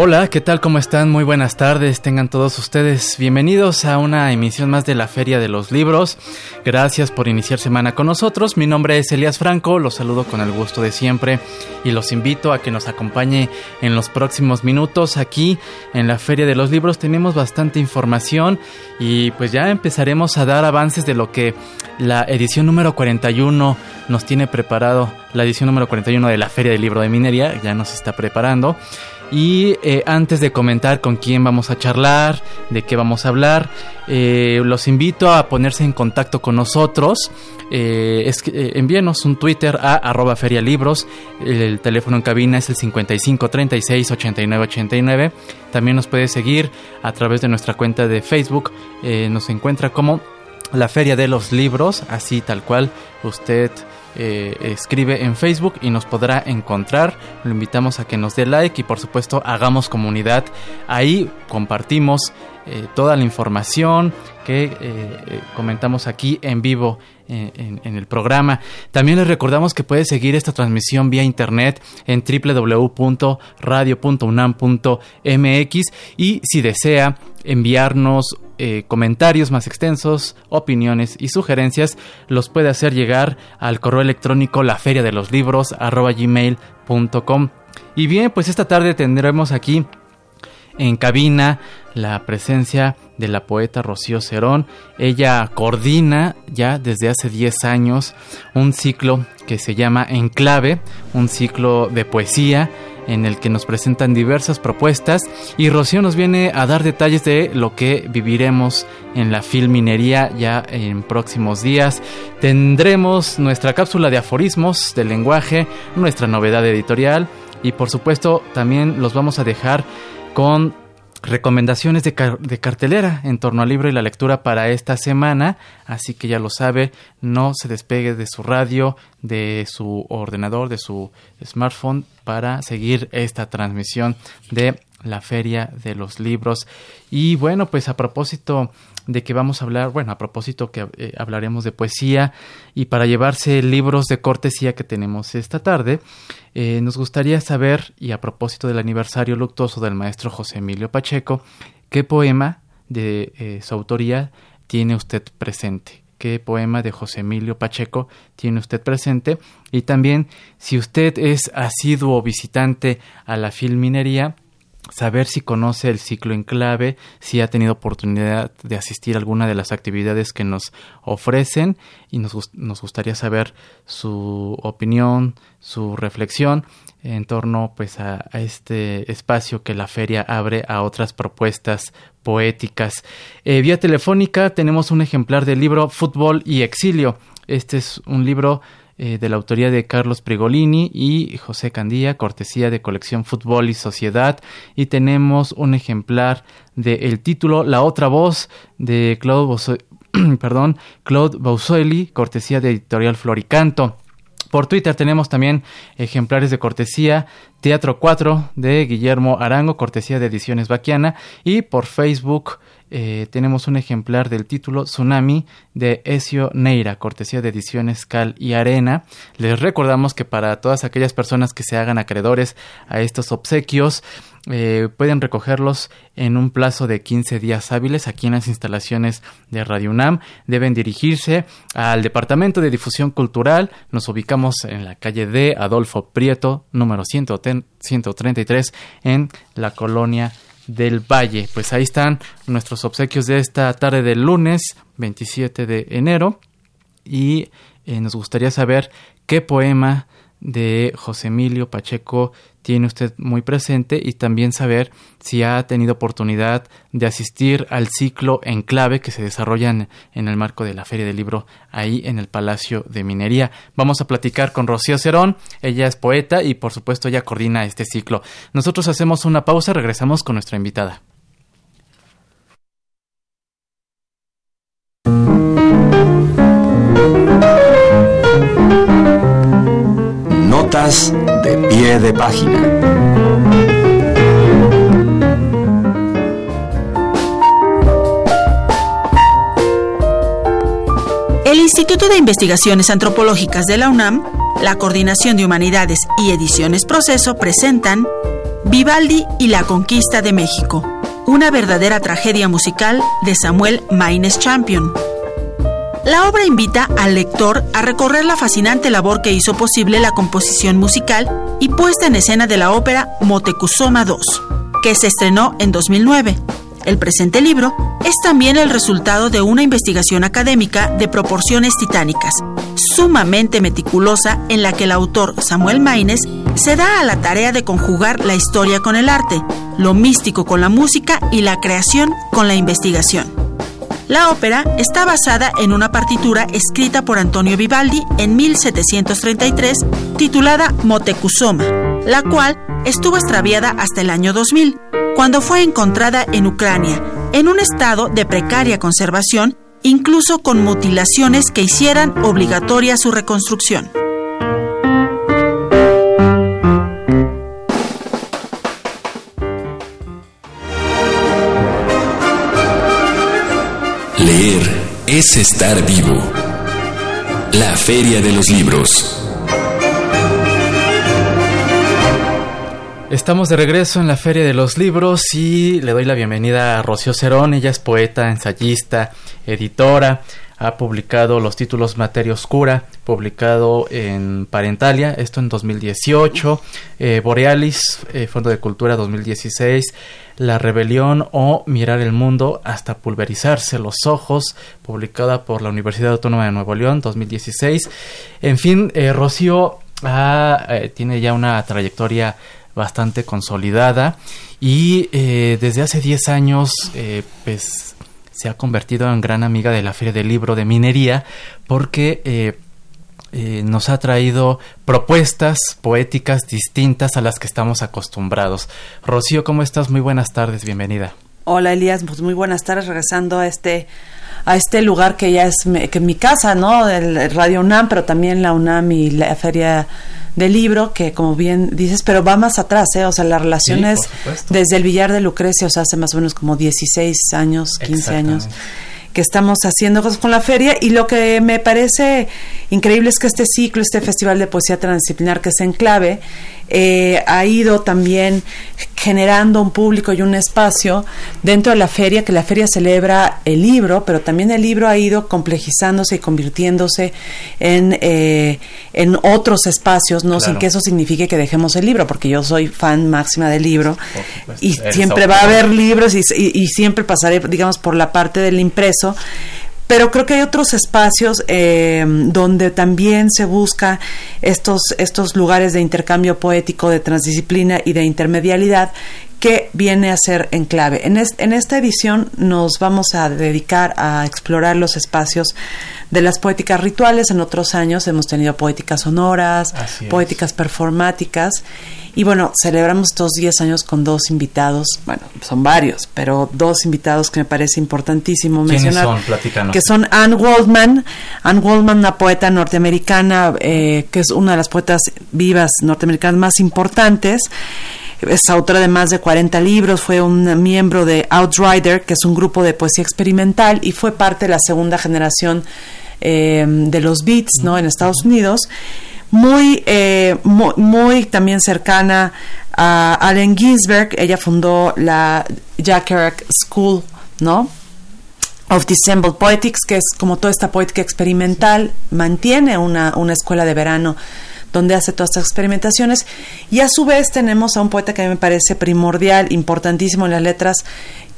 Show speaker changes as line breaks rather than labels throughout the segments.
Hola, ¿qué tal? ¿Cómo están? Muy buenas tardes. Tengan todos ustedes bienvenidos a una emisión más de la Feria de los Libros. Gracias por iniciar semana con nosotros. Mi nombre es Elías Franco, los saludo con el gusto de siempre y los invito a que nos acompañe en los próximos minutos aquí en la Feria de los Libros. Tenemos bastante información y pues ya empezaremos a dar avances de lo que la edición número 41 nos tiene preparado. La edición número 41 de la Feria del Libro de Minería ya nos está preparando. Y eh, antes de comentar con quién vamos a charlar, de qué vamos a hablar, eh, los invito a ponerse en contacto con nosotros. Eh, envíenos un Twitter a ferialibros. El teléfono en cabina es el 55 36 89 89. También nos puede seguir a través de nuestra cuenta de Facebook. nos encuentra como la Feria de los Libros, así tal cual usted eh, escribe en Facebook y nos podrá encontrar. Lo invitamos a que nos dé like y por supuesto hagamos comunidad. Ahí compartimos eh, toda la información que eh, comentamos aquí en vivo en, el programa. También les recordamos que puede seguir esta transmisión vía internet en www.radio.unam.mx y si desea enviarnos eh, comentarios más extensos, opiniones y sugerencias, los puede hacer llegar al correo electrónico la feria de los libros gmail.com. Y bien, pues esta tarde tendremos aquí en cabina la presencia de la poeta Rocío Cerón. Ella coordina ya desde hace 10 años un ciclo que se llama Enclave, un ciclo de poesía en el que nos presentan diversas propuestas y Rocío nos viene a dar detalles de lo que viviremos en la filminería ya en próximos días. Tendremos nuestra cápsula de aforismos del lenguaje, nuestra novedad editorial y por supuesto también los vamos a dejar con recomendaciones de, cartelera en torno al libro y la lectura para esta semana, así que ya lo sabe, no se despegue de su radio, de su ordenador, de su smartphone para seguir esta transmisión de la feria de los libros. Y bueno, pues a propósito de que vamos a hablar, bueno, a propósito que eh, hablaremos de poesía y para llevarse libros de cortesía que tenemos esta tarde, eh, nos gustaría saber, y a propósito del aniversario luctuoso del maestro José Emilio Pacheco, qué poema de eh, su autoría tiene usted presente qué poema de José Emilio Pacheco tiene usted presente y también si usted es asiduo visitante a la filminería saber si conoce el ciclo en clave, si ha tenido oportunidad de asistir a alguna de las actividades que nos ofrecen y nos, nos gustaría saber su opinión, su reflexión en torno pues a, este espacio que la feria abre a otras propuestas poéticas. Eh, vía telefónica tenemos un ejemplar del libro Fútbol y Exilio. Este es un libro eh, de la autoría de Carlos Prigolini y José Candía, cortesía de colección Fútbol y Sociedad. Y tenemos un ejemplar del el título La otra voz de Claude, perdón, Claude cortesía de editorial Floricanto. Por Twitter tenemos también ejemplares de cortesía Teatro 4 de Guillermo Arango, cortesía de Ediciones Baquiana. Y por Facebook eh, tenemos un ejemplar del título Tsunami de Ezio Neira, cortesía de ediciones Cal y Arena. Les recordamos que para todas aquellas personas que se hagan acreedores a estos obsequios, eh, pueden recogerlos en un plazo de 15 días hábiles aquí en las instalaciones de Radio UNAM. Deben dirigirse al Departamento de Difusión Cultural. Nos ubicamos en la calle de Adolfo Prieto, número 133, en la colonia del Valle. Pues ahí están nuestros obsequios de esta tarde del lunes 27 de enero y eh, nos gustaría saber qué poema de José Emilio Pacheco tiene usted muy presente y también saber si ha tenido oportunidad de asistir al ciclo en clave que se desarrolla en, el marco de la Feria del Libro ahí en el Palacio de Minería. Vamos a platicar con Rocío Cerón, ella es poeta y por supuesto ella coordina este ciclo. Nosotros hacemos una pausa, regresamos con nuestra invitada.
De pie de página.
El Instituto de Investigaciones Antropológicas de la UNAM, la Coordinación de Humanidades y Ediciones Proceso presentan Vivaldi y la Conquista de México, una verdadera tragedia musical de Samuel Maines Champion. La obra invita al lector a recorrer la fascinante labor que hizo posible la composición musical y puesta en escena de la ópera Motecuzoma II, que se estrenó en 2009. El presente libro es también el resultado de una investigación académica de proporciones titánicas, sumamente meticulosa en la que el autor Samuel Maines se da a la tarea de conjugar la historia con el arte, lo místico con la música y la creación con la investigación. La ópera está basada en una partitura escrita por Antonio Vivaldi en 1733 titulada Motecuzoma, la cual estuvo extraviada hasta el año 2000, cuando fue encontrada en Ucrania, en un estado de precaria conservación, incluso con mutilaciones que hicieran obligatoria su reconstrucción.
Es estar vivo. La Feria de los Libros.
Estamos de regreso en la Feria de los Libros y le doy la bienvenida a Rocío Cerón. Ella es poeta, ensayista, editora. Ha publicado los títulos Materia Oscura, publicado en Parentalia, esto en 2018. Eh, Borealis, eh, Fondo de Cultura 2016. La Rebelión o Mirar el Mundo hasta pulverizarse los ojos, publicada por la Universidad Autónoma de Nuevo León 2016. En fin, eh, Rocío tiene ya una trayectoria bastante consolidada y desde hace 10 años pues se ha convertido en gran amiga de la Feria del Libro de Minería porque eh, nos ha traído propuestas poéticas distintas a las que estamos acostumbrados. Rocío, ¿cómo estás? Muy buenas tardes, bienvenida.
Hola Elías, pues muy buenas tardes, regresando a este a este lugar que ya es que mi casa, ¿no? El Radio UNAM, pero también la UNAM y la Feria del libro, que como bien dices, pero va más atrás, ¿eh? O sea, la relación es desde el billar de Lucrecia, o sea, hace más o menos como 16 años, 15 años que estamos haciendo cosas con la feria. Y lo que me parece increíble es que este ciclo, este festival de poesía transdisciplinar que es Enclave, eh, ha ido también generando un público y un espacio dentro de la feria, que la feria celebra el libro, pero también el libro ha ido complejizándose y convirtiéndose en, eh, en otros espacios, no sin que eso signifique que dejemos el libro, porque yo soy fan máxima del libro y siempre va a haber libros y, y siempre pasaré, digamos, por la parte del impreso pero creo que hay otros espacios eh, donde también se busca estos, estos lugares de intercambio poético, de transdisciplina y de intermedialidad que viene a ser en clave. En, en esta edición nos vamos a dedicar a explorar los espacios de las poéticas rituales. En otros años hemos tenido poéticas sonoras, poéticas performáticas y bueno, celebramos estos 10 años con dos invitados, bueno, son varios, pero dos invitados que me parece importantísimo mencionar.
Son?
Que son Anne Waldman, Anne Waldman, una poeta norteamericana, eh, que es una de las poetas vivas norteamericanas más importantes. Es autora de más de 40 libros, fue un miembro de Outrider, que es un grupo de poesía experimental, y fue parte de la segunda generación eh, de los Beats, ¿no? En Estados Unidos muy, eh, muy, también cercana a Allen Ginsberg. Ella fundó la Jack School, ¿no? of Dissembled Poetics, que es como toda esta poética experimental, mantiene una, una escuela de verano donde hace todas estas experimentaciones. Y a su vez tenemos a un poeta que me parece primordial, importantísimo en las letras,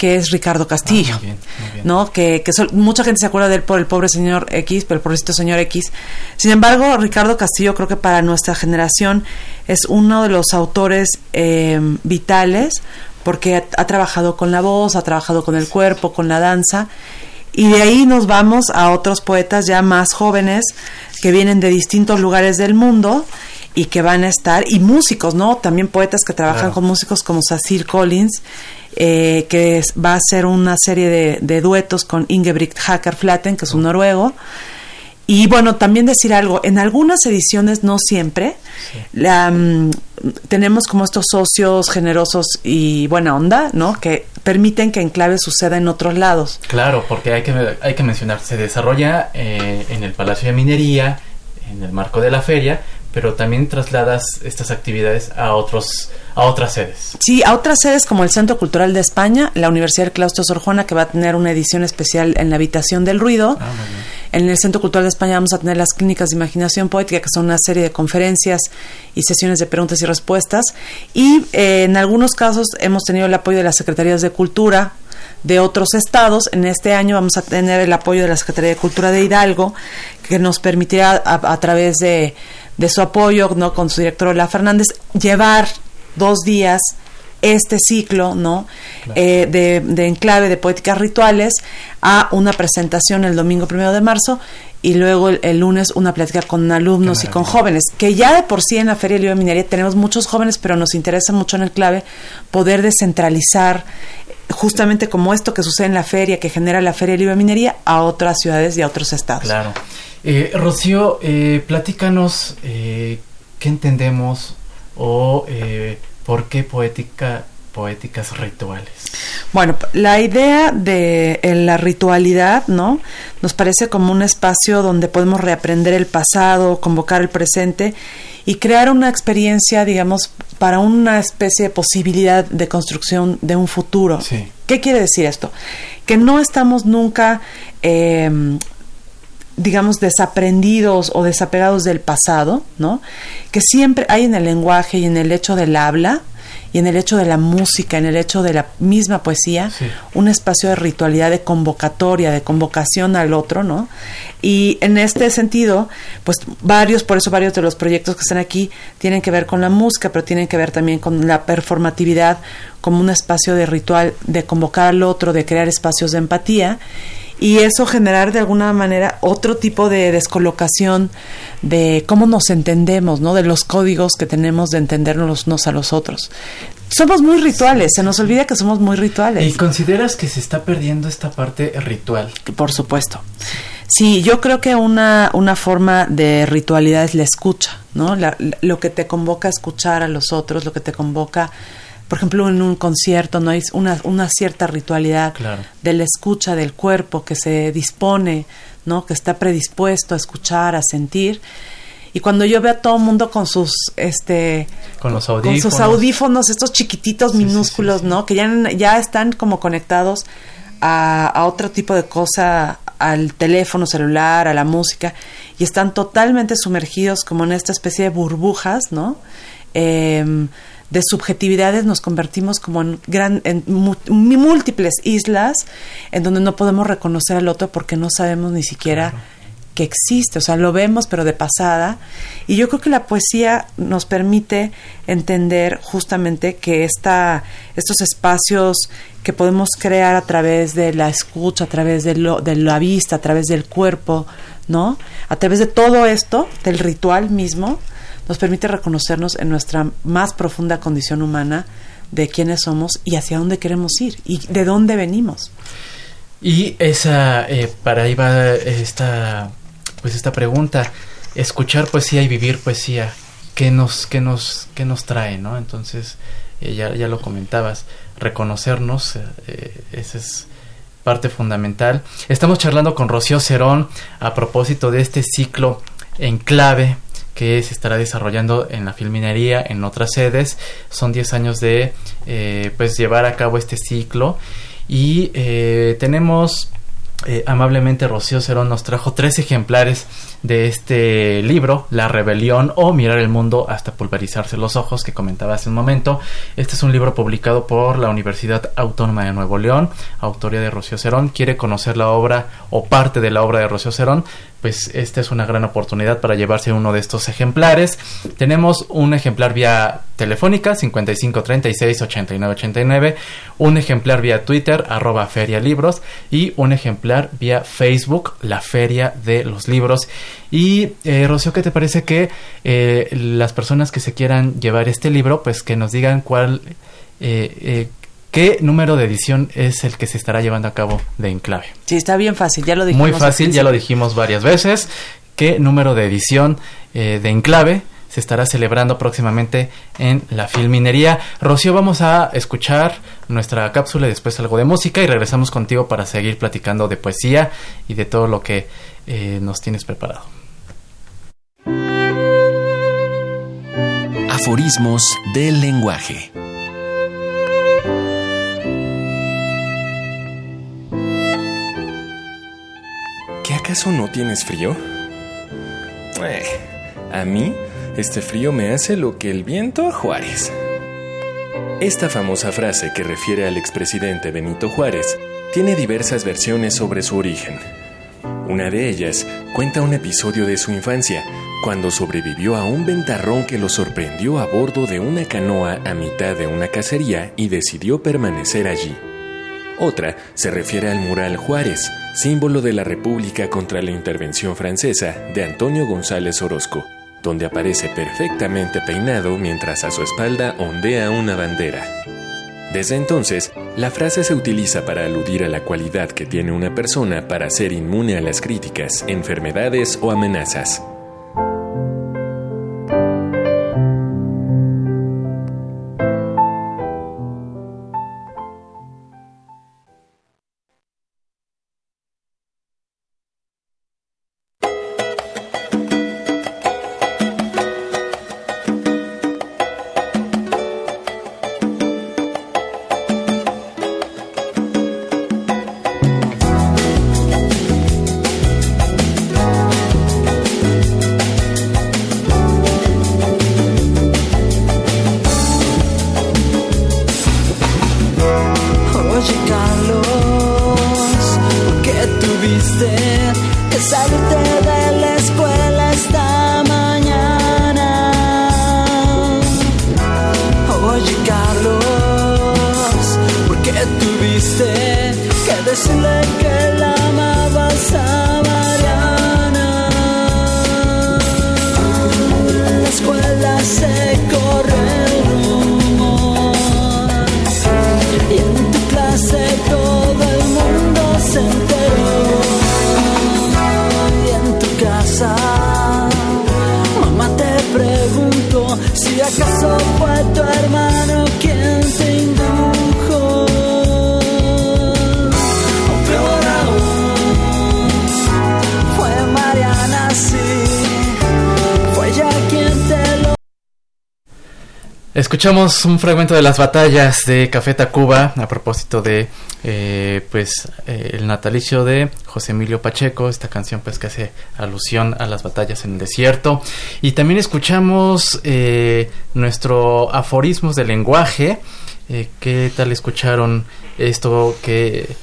que es Ricardo Castillo, ah, ¿no? Que, que mucha gente se acuerda de él por el pobre señor X, por el pobrecito señor X. Sin embargo, Ricardo Castillo creo que para nuestra generación es uno de los autores eh, vitales porque ha, ha, trabajado con la voz, ha trabajado con el cuerpo, con la danza. Y de ahí nos vamos a otros poetas ya más jóvenes que vienen de distintos lugares del mundo y que van a estar, y músicos, ¿no? También poetas que trabajan
Claro.
con músicos como Cecil Collins, eh, que es- va a hacer una serie de, de duetos con Ingebrigt Hacker Flatten, que es un noruego. Y bueno, también decir algo, en algunas ediciones, no siempre, la, mm, tenemos como estos socios generosos y buena onda, ¿no? Que permiten que Enclave suceda en otros lados.
Claro, porque hay que, hay que mencionar, se desarrolla eh, en el Palacio de Minería, en el marco de la feria, pero también trasladas estas actividades a otros a otras sedes.
Sí, a otras sedes como el Centro Cultural de España, la Universidad del Claustro Sor Juana, que va a tener una edición especial en la Habitación del Ruido.
Ah, muy bien.
En el Centro Cultural de España vamos a tener las clínicas de imaginación poética, que son una serie de conferencias y sesiones de preguntas y respuestas. Y eh, en algunos casos hemos tenido el apoyo de las Secretarías de Cultura de otros estados. En este año vamos a tener el apoyo de la Secretaría de Cultura de Hidalgo, que nos permitirá a, a través de, de su apoyo, ¿no? con su director La Fernández, llevar dos días este ciclo no Eh, de, de enclave de poéticas rituales a una presentación el domingo primero de marzo y luego el, el lunes una plática con alumnos y con jóvenes que ya de por sí en la feria de Libro de Minería tenemos muchos jóvenes pero nos interesa mucho en el clave poder descentralizar eh, justamente como esto que sucede en la feria que genera la feria de Libro de Minería a otras ciudades y a otros estados.
Claro. Eh, Rocío, eh, platícanos eh, qué entendemos o eh, por qué poética, poéticas rituales.
Bueno, la idea de la ritualidad, ¿no? Nos parece como un espacio donde podemos reaprender el pasado, convocar el presente y crear una experiencia, digamos, para una especie de posibilidad de construcción de un futuro.
Sí.
¿Qué quiere decir esto? Que no estamos nunca, eh, digamos, desaprendidos o desapegados del pasado, ¿no? Que siempre hay en el lenguaje y en el hecho del habla y en el hecho de la música, en el hecho de la misma poesía,
Sí.
un espacio de ritualidad, de convocatoria, de convocación al otro, ¿no? Y en este sentido, pues varios, por eso varios de los proyectos que están aquí tienen que ver con la música, pero tienen que ver también con la performatividad como un espacio de ritual, de convocar al otro, de crear espacios de empatía y eso generar de alguna manera otro tipo de descolocación de cómo nos entendemos, ¿no? De los códigos que tenemos de entendernos los unos a los otros. Somos muy rituales, se nos olvida que somos muy rituales.
¿Y consideras que se está perdiendo esta parte ritual?
Por supuesto. Sí, yo creo que una, una forma de ritualidad es la escucha, ¿no? La- la- lo que te convoca a escuchar a los otros, lo que te convoca, por ejemplo, en un concierto, ¿no? Hay una, una cierta ritualidad
Claro.
de la escucha del cuerpo que se dispone, ¿no? Que está predispuesto a escuchar, a sentir. Y cuando yo veo a todo el mundo con sus, este,
Con los
con
audífonos.
sus audífonos, estos chiquititos
Sí,
minúsculos,
sí, sí.
¿no? Que ya, ya están como conectados a, a otro tipo de cosa, al teléfono celular, a la música, y están totalmente sumergidos como en esta especie de burbujas, ¿no? Em, de subjetividades nos convertimos como en, gran, en múltiples islas en donde no podemos reconocer al otro porque no sabemos ni siquiera que existe, o sea, lo vemos pero de pasada. Y yo creo que la poesía nos permite entender justamente que esta, estos espacios que podemos crear a través de la escucha, a través de, lo, de la vista, a través del cuerpo, ¿no? A través de todo esto, del ritual mismo, nos permite reconocernos en nuestra más profunda condición humana de quiénes somos y hacia dónde queremos ir y de dónde venimos.
Y esa, eh, para ahí va esta, pues esta pregunta, escuchar poesía y vivir poesía, ¿qué nos, qué nos, qué nos trae, no? Entonces, eh, ya, ya lo comentabas, reconocernos, eh, es parte fundamental. Estamos charlando con Rocío Cerón a propósito de este ciclo en clave que se estará desarrollando en la filminería, en otras sedes. Son 10 años de eh, pues llevar a cabo este ciclo y eh, tenemos eh, amablemente Rocío Cerón nos trajo tres ejemplares de este libro, La Rebelión o Mirar el Mundo hasta pulverizarse los ojos, que comentaba hace un momento. Este es un libro publicado por la Universidad Autónoma de Nuevo León, autoría de Rocío Cerón. Quiere conocer la obra o parte de la obra de Rocío Cerón, pues esta es una gran oportunidad para llevarse uno de estos ejemplares. Tenemos un ejemplar vía telefónica 55 36 89 89, un ejemplar vía Twitter arroba Feria Libros y un ejemplar vía Facebook La Feria de los Libros. Y eh, Rocío, ¿qué te parece que eh, las personas que se quieran llevar este libro, pues que nos digan cuál eh, eh ¿Qué número de edición es el que se estará llevando a cabo de Enclave?
Sí, está bien fácil, ya lo dijimos.
Muy fácil, ya lo dijimos varias veces. ¿Qué número de edición eh, de Enclave se estará celebrando próximamente en la Filminería? Rocío, vamos a escuchar nuestra cápsula y después algo de música y regresamos contigo para seguir platicando de poesía y de todo lo que eh, nos tienes preparado.
Aforismos del lenguaje.
¿Qué acaso no tienes frío? Eh, a mí, este frío me hace lo que el viento a Juárez. Esta famosa frase que refiere al expresidente Benito Juárez tiene diversas versiones sobre su origen. Una de ellas cuenta un episodio de su infancia, cuando sobrevivió a un ventarrón que lo sorprendió a bordo de una canoa a mitad de una cacería y decidió permanecer allí. Otra se refiere al mural Juárez, símbolo de la República contra la intervención francesa de Antonio González Orozco, donde aparece perfectamente peinado mientras a su espalda ondea una bandera. Desde entonces, la frase se utiliza para aludir a la cualidad que tiene una persona para ser inmune a las críticas, enfermedades o amenazas.
Escuchamos un fragmento de las batallas de Café Tacuba a propósito de eh, pues eh, el natalicio de José Emilio Pacheco, esta canción pues que hace alusión a las batallas en el desierto y también escuchamos eh, nuestro aforismos de lenguaje. Eh, ¿Qué tal escucharon esto que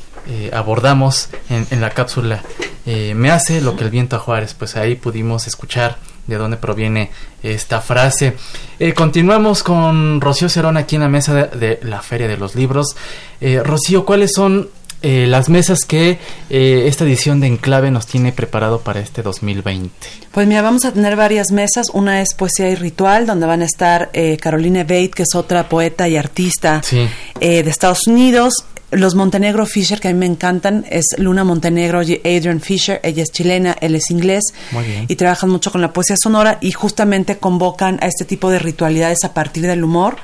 abordamos en, en la cápsula? Me hace lo que el viento a Juárez, pues ahí pudimos escuchar de dónde proviene esta frase. Eh, continuamos con Rocío Cerón aquí en la mesa de, de la Feria de los Libros. Eh, Rocío, ¿cuáles son eh, las mesas que eh, esta edición de Enclave nos tiene preparado para este 2020?
Pues mira, vamos a tener varias mesas. Una es Poesía y Ritual, donde van a estar eh, Caroline Bate, que es otra poeta y artista
Sí.
de Estados Unidos. Los Montenegro Fisher, que a mí me encantan, es Luna Montenegro y Adrian Fisher. Ella es chilena, él es inglés.
Muy bien.
Y trabajan mucho con la poesía sonora y justamente convocan a este tipo de ritualidades a partir del humor.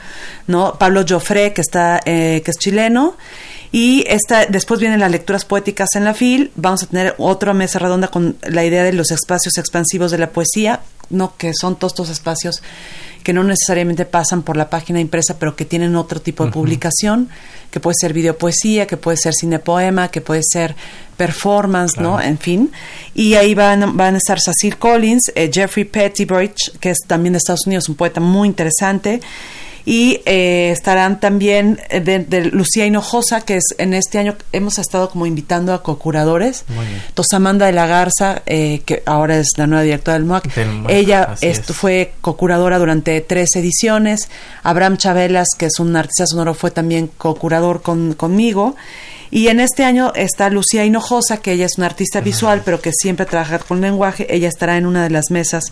¿no? Pablo Joffre, que, está, eh, que es chileno. Y esta, después vienen las lecturas poéticas en la FIL. Vamos a tener otra mesa redonda con la idea de los espacios expansivos de la poesía, ¿no? que son todos estos espacios que no necesariamente pasan por la página impresa, pero que tienen otro tipo de publicación, que puede ser videopoesía, que puede ser cinepoema, que puede ser performance, ¿no? En fin. Y ahí van, van a estar Cecil Collins, eh, Jeffrey Pettibridge, que es también de Estados Unidos, un poeta muy interesante. Y eh, estarán también eh, de, de Lucía Hinojosa, que es en este año hemos estado como invitando a co-curadores.
Muy bien.
Tosamanda de la Garza, eh, que ahora es la nueva directora del MOAC.
Del MOAC,
Ella esto
es.
fue co-curadora durante tres ediciones. Abraham Chabelas, que es un artista sonoro, fue también co-curador con, conmigo. Y en este año está Lucía Hinojosa, que ella es una artista visual, pero que siempre trabaja con lenguaje. Ella estará en una de las mesas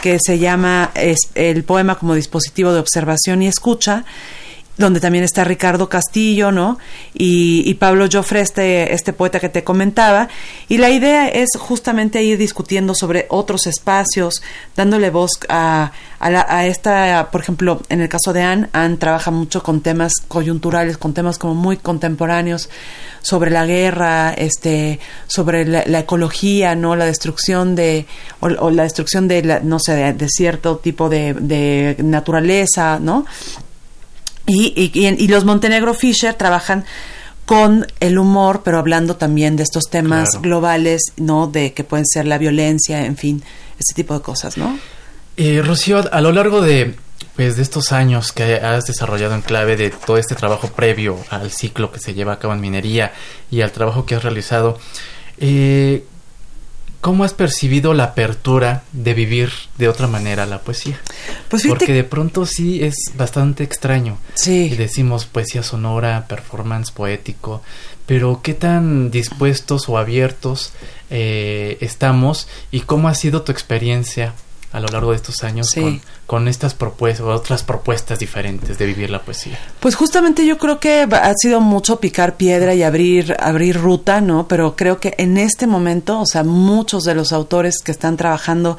que se llama es, El poema como dispositivo de observación y escucha donde también está Ricardo Castillo, ¿no? Y, y Pablo Joffre, este, este poeta que te comentaba. Y la idea es justamente ir discutiendo sobre otros espacios, dándole voz a, a, la- a esta, por ejemplo, en el caso de Anne, Anne trabaja mucho con temas coyunturales, con temas como muy contemporáneos, sobre la guerra, este, sobre la, ecología, ¿no? La destrucción de, o, o la destrucción de, la, no sé, de, cierto tipo de naturaleza, ¿no? Y, y, y en- y los Montenegro Fisher trabajan con el humor, pero hablando también de estos temas
Claro.
globales, ¿no? De que pueden ser la violencia, en fin, este tipo de cosas, ¿no?
Eh, Rocío, a lo largo de, pues, de estos años que has desarrollado en clave de todo este trabajo previo al ciclo que se lleva a cabo en minería y al trabajo que has realizado, eh, ¿cómo has percibido la apertura de vivir de otra manera la poesía?
Pues fíjate
Porque de pronto sí es bastante extraño.
Sí.
Y decimos poesía sonora, performance poético, pero ¿qué tan dispuestos o abiertos eh, estamos y cómo ha sido tu experiencia a lo largo de estos años
Sí.
con, con estas propuestas o otras propuestas diferentes de vivir la poesía?
Pues justamente yo creo que ha sido mucho picar piedra y abrir, abrir ruta, ¿no? Pero creo que en este momento, o sea, muchos de los autores que están trabajando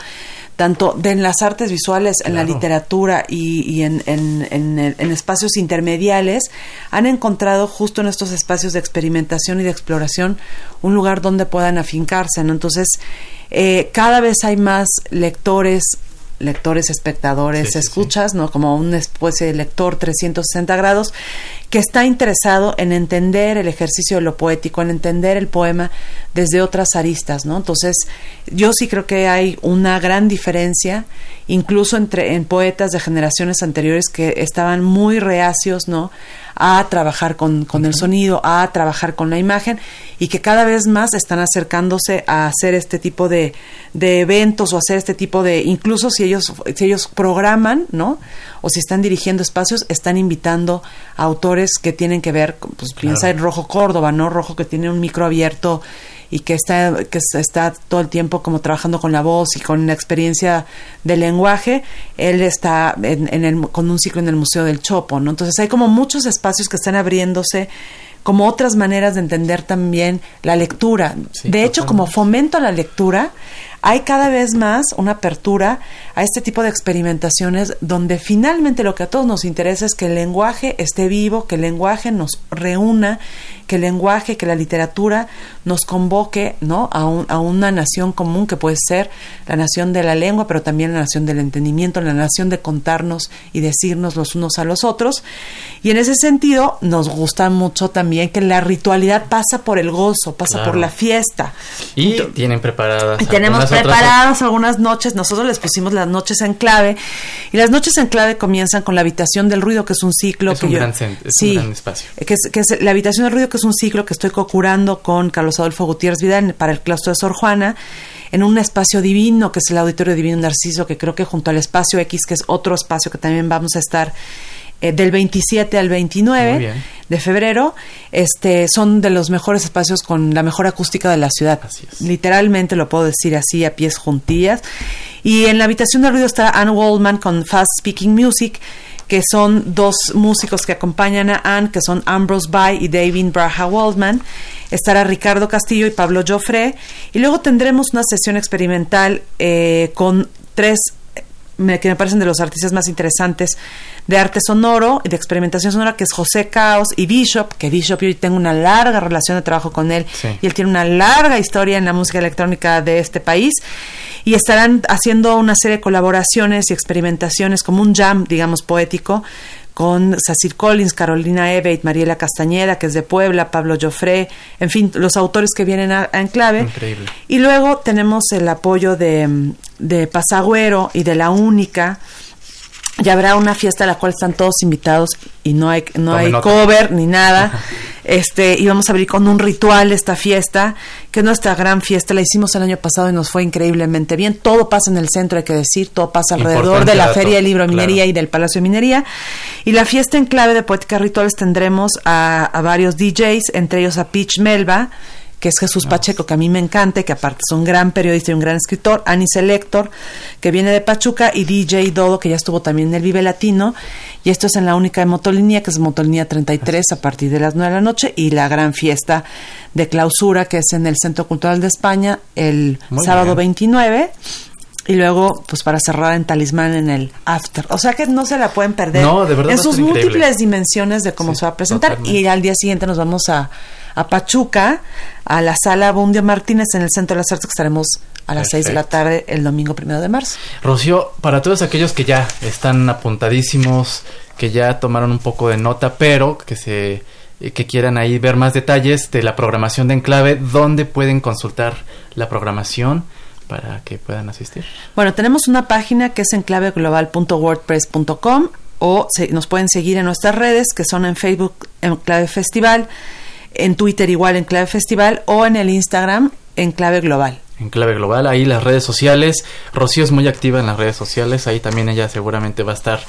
tanto de en las artes visuales, en la literatura y, y en, en- en espacios intermediales, han encontrado justo en estos espacios de experimentación y de exploración un lugar donde puedan afincarse, ¿no? Entonces, eh, cada vez hay más lectores, lectores, espectadores,
Sí, sí, sí.
escuchas, ¿no? Como un especie de lector 360 grados que está interesado en entender el ejercicio de lo poético, en entender el poema desde otras aristas, ¿no? Entonces, yo sí creo que hay una gran diferencia, incluso entre en poetas de generaciones anteriores que estaban muy reacios, ¿no? A trabajar con, con el sonido, a trabajar con la imagen y que cada vez más están acercándose a hacer este tipo de, de eventos o hacer este tipo de, incluso si ellos, si ellos programan, ¿no? O si están dirigiendo espacios, están invitando a autores que tienen que ver, pues piensa en Rojo Córdoba, ¿no? Rojo que tiene un micro abierto y que está, que está todo el tiempo como trabajando con la voz y con la experiencia del lenguaje, él está en, en el, con un ciclo en el Museo del Chopo, ¿no? Entonces hay como muchos espacios que están abriéndose como otras maneras de entender también la lectura.
Sí,
de hecho, como fomento a la lectura, hay cada vez más una apertura a este tipo de experimentaciones donde finalmente lo que a todos nos interesa es que el lenguaje esté vivo, que el lenguaje nos reúna, que el lenguaje, que la literatura nos convoque ¿no? a, un- a una nación común que puede ser la nación de la lengua, pero también la nación del entendimiento, la nación de contarnos y decirnos los unos a los otros. Y en ese sentido nos gusta mucho también que la ritualidad pasa por el gozo, pasa
Claro.
por la fiesta.
Y tienen preparadas
y tenemos
otras-
preparadas algunas noches, nosotros les pusimos las noches en clave y las noches en clave comienzan con la habitación del ruido que es un ciclo
Es
que
un
yo
gran es un
sí,
gran espacio.
que es, que es la habitación del ruido que es un ciclo que estoy co-curando con Carlos Adolfo Gutiérrez Vidal para el claustro de Sor Juana en un espacio divino que es el auditorio divino Narciso que creo que junto al espacio X que es otro espacio que también vamos a estar eh, del 27 al 29
Muy bien.
de febrero, este, son de los mejores espacios con la mejor acústica de la ciudad. Literalmente lo puedo decir así a pies juntillas. Y en la habitación de ruido está Anne Waldman con Fast Speaking Music, que son dos músicos que acompañan a Anne, que son Ambrose Bay y David Braha Waldman. Estará Ricardo Castillo y Pablo Joffre. Y luego tendremos una sesión experimental eh, con tres me- que me parecen de los artistas más interesantes de arte sonoro y de experimentación sonora, que es José Caos y Bishop, que Bishop yo tengo una larga relación de trabajo con él
Sí.
y él tiene una larga historia en la música electrónica de este país y estarán haciendo una serie de colaboraciones y experimentaciones como un jam, digamos, poético con Sacir Collins, Carolina Ebeit, Mariela Castañeda, que es de Puebla, Pablo Joffre, en fin, los autores que vienen a, a Enclave.
Increíble.
Y luego tenemos el apoyo de, de Pasagüero y de La Única. Y habrá una fiesta a la cual están todos invitados y no hay, no
Tome
hay
nota.
cover ni nada. Este, y vamos a abrir con un ritual esta fiesta, que es nuestra gran fiesta. La hicimos el año pasado y nos fue increíblemente bien. Todo pasa en el centro, hay que decir, todo pasa alrededor
Importante
de la
dato,
Feria del Libro
claro.
Minería y del Palacio de Minería. Y la fiesta en clave de Poética Rituales tendremos a, a varios DJs, entre ellos a Peach Melba, que es Jesús Pacheco, que a mí me encanta, que aparte es un gran periodista y un gran escritor, Ani Selector, que viene de Pachuca, y DJ Dodo, que ya estuvo también en el Vive Latino, y esto es en la única de Motolinía, que es Motolinía 33, a partir de las 9 de la noche, y la gran fiesta de clausura, que es en el Centro Cultural de España, el
Muy
sábado
bien.
29, y luego, pues para cerrar en Talismán en el After. O sea que no se la pueden perder.
No, de verdad
En sus
increíble.
múltiples dimensiones de cómo
Sí,
se va a presentar.
totalmente.
Y al día siguiente nos vamos a, a Pachuca, a la sala Bundio Martínez en el Centro de las Artes, que estaremos a las 6 de la tarde el domingo primero de marzo.
Rocío, para todos aquellos que ya están apuntadísimos, que ya tomaron un poco de nota, pero que se eh, que quieran ahí ver más detalles de la programación de Enclave, ¿dónde pueden consultar la programación para que puedan asistir?
Bueno, tenemos una página que es enclaveglobal.wordpress.com o se- nos pueden seguir en nuestras redes que son en Facebook Enclave Festival, en Twitter igual Enclave Festival o en el Instagram Enclave Global.
Enclave Global, ahí las redes sociales. Rocío es muy activa en las redes sociales, ahí también ella seguramente va a estar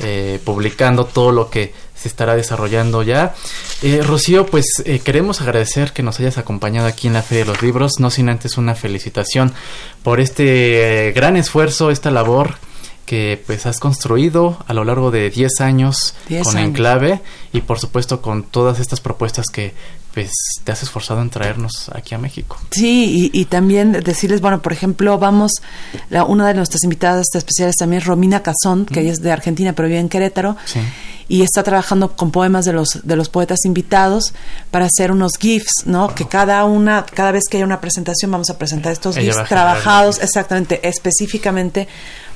eh, publicando todo lo que se estará desarrollando ya. Eh, Rocío, pues eh, queremos agradecer que nos hayas acompañado aquí en la Feria de los Libros, no sin antes una felicitación por este eh, gran esfuerzo, esta labor que pues has construido a lo largo de 10 años
10
con
años.
Enclave y por supuesto con todas estas propuestas que pues te has esforzado en traernos aquí a México.
Sí, y, y también decirles, bueno, por ejemplo, vamos, la, una de nuestras invitadas especiales también es Romina Cazón, que ella es de Argentina, pero vive en Querétaro,
Sí.
y está trabajando con poemas de los, de los poetas invitados para hacer unos GIFs, ¿no? Que cada una, cada vez que haya una presentación vamos a presentar estos
Ella
GIFs trabajados exactamente, específicamente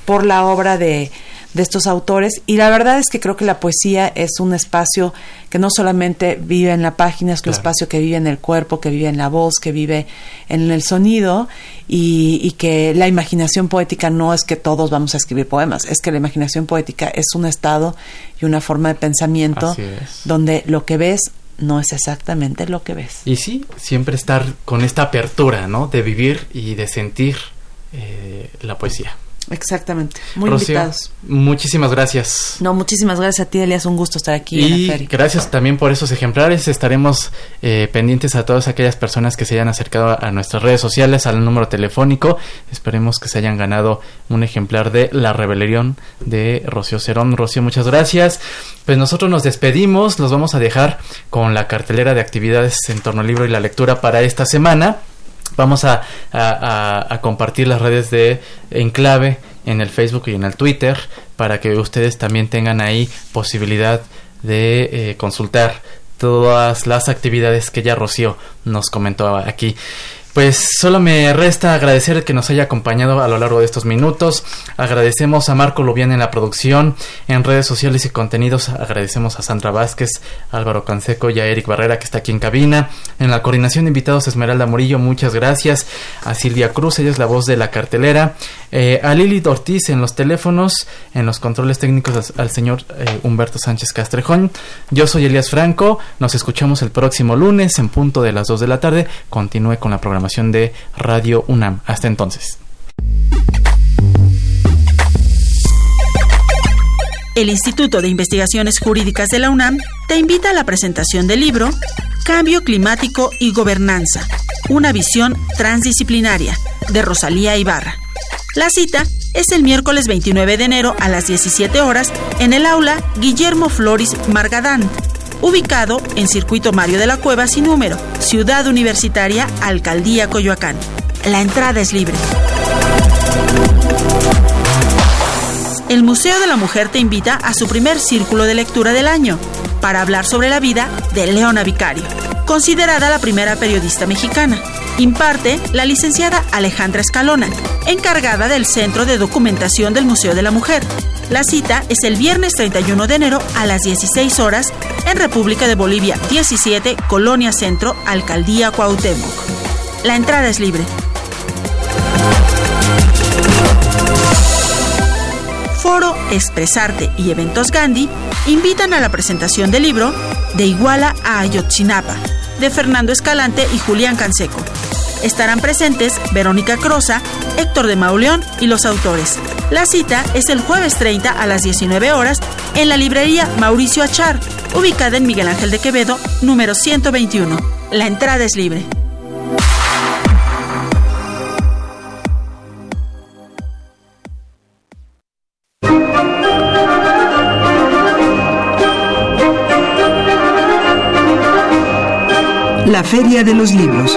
por la obra de, de estos autores. Y la verdad es que creo que la poesía es un espacio que no solamente vive en la página, es un
Claro.
espacio que vive en el cuerpo, que vive en la voz, que vive en el sonido y, y que la imaginación poética no es que todos vamos a escribir poemas, es que la imaginación poética es un estado y una forma de pensamiento donde lo que ves no es exactamente lo que ves.
Y sí, siempre estar con esta apertura, ¿no? De vivir y de sentir eh, la poesía.
Exactamente. Muy
Rocío,
invitados.
muchísimas gracias.
No, muchísimas gracias a ti, Elias. Un gusto estar aquí en
Y
la feria.
gracias también por esos ejemplares. Estaremos eh, pendientes a todas aquellas personas que se hayan acercado a nuestras redes sociales, al número telefónico. Esperemos que se hayan ganado un ejemplar de La Rebelión de Rocío Cerón. Rocío, muchas gracias. Pues nosotros nos despedimos. Los vamos a dejar con la cartelera de actividades en torno al libro y la lectura para esta semana. Vamos a, compartir las redes de Enclave en el Facebook y en el Twitter para que ustedes también tengan ahí posibilidad de eh, consultar todas las actividades que ya Rocío nos comentó aquí. Pues solo me resta agradecer que nos haya acompañado a lo largo de estos minutos. Agradecemos a Marco Lubián en la producción, en redes sociales y contenidos. Agradecemos a Sandra Vázquez, Álvaro Canseco y a Eric Barrera que está aquí en cabina. En la coordinación de invitados Esmeralda Murillo, muchas gracias. A Silvia Cruz, ella es la voz de la cartelera. Eh, a Lili Ortiz en los teléfonos, en los controles técnicos al, al señor eh, Humberto Sánchez Castrejón. Yo soy Elías Franco. Nos escuchamos el próximo lunes en punto de las 2 de la tarde. Continúe con la programación de Radio UNAM. Hasta entonces.
El Instituto de Investigaciones Jurídicas de la UNAM te invita a la presentación del libro Cambio Climático y Gobernanza, una visión transdisciplinaria, de Rosalía Ibarra. La cita es el miércoles 29 de enero a las 17 horas en el aula Guillermo Floris Margadán, ubicado en Circuito Mario de la Cueva sin número, Ciudad Universitaria, Alcaldía Coyoacán. La entrada es libre. El Museo de la Mujer te invita a su primer círculo de lectura del año para hablar sobre la vida de Leona Vicario, considerada la primera periodista mexicana. Imparte la licenciada Alejandra Escalona, encargada del Centro de Documentación del Museo de la Mujer. La cita es el viernes 31 de enero a las 16 horas en República de Bolivia 17, Colonia Centro, Alcaldía Cuauhtémoc. La entrada es libre. Foro Expresarte y Eventos Gandhi invitan a la presentación del libro De Iguala a Ayotzinapa, de Fernando Escalante y Julián Canseco. Estarán presentes Verónica Croza, Héctor de Mauleón y los autores. La cita es el jueves 30 a las 19 horas en la librería Mauricio Achar, ubicada en Miguel Ángel de Quevedo, número 121. La entrada es libre.
La Feria de los Libros.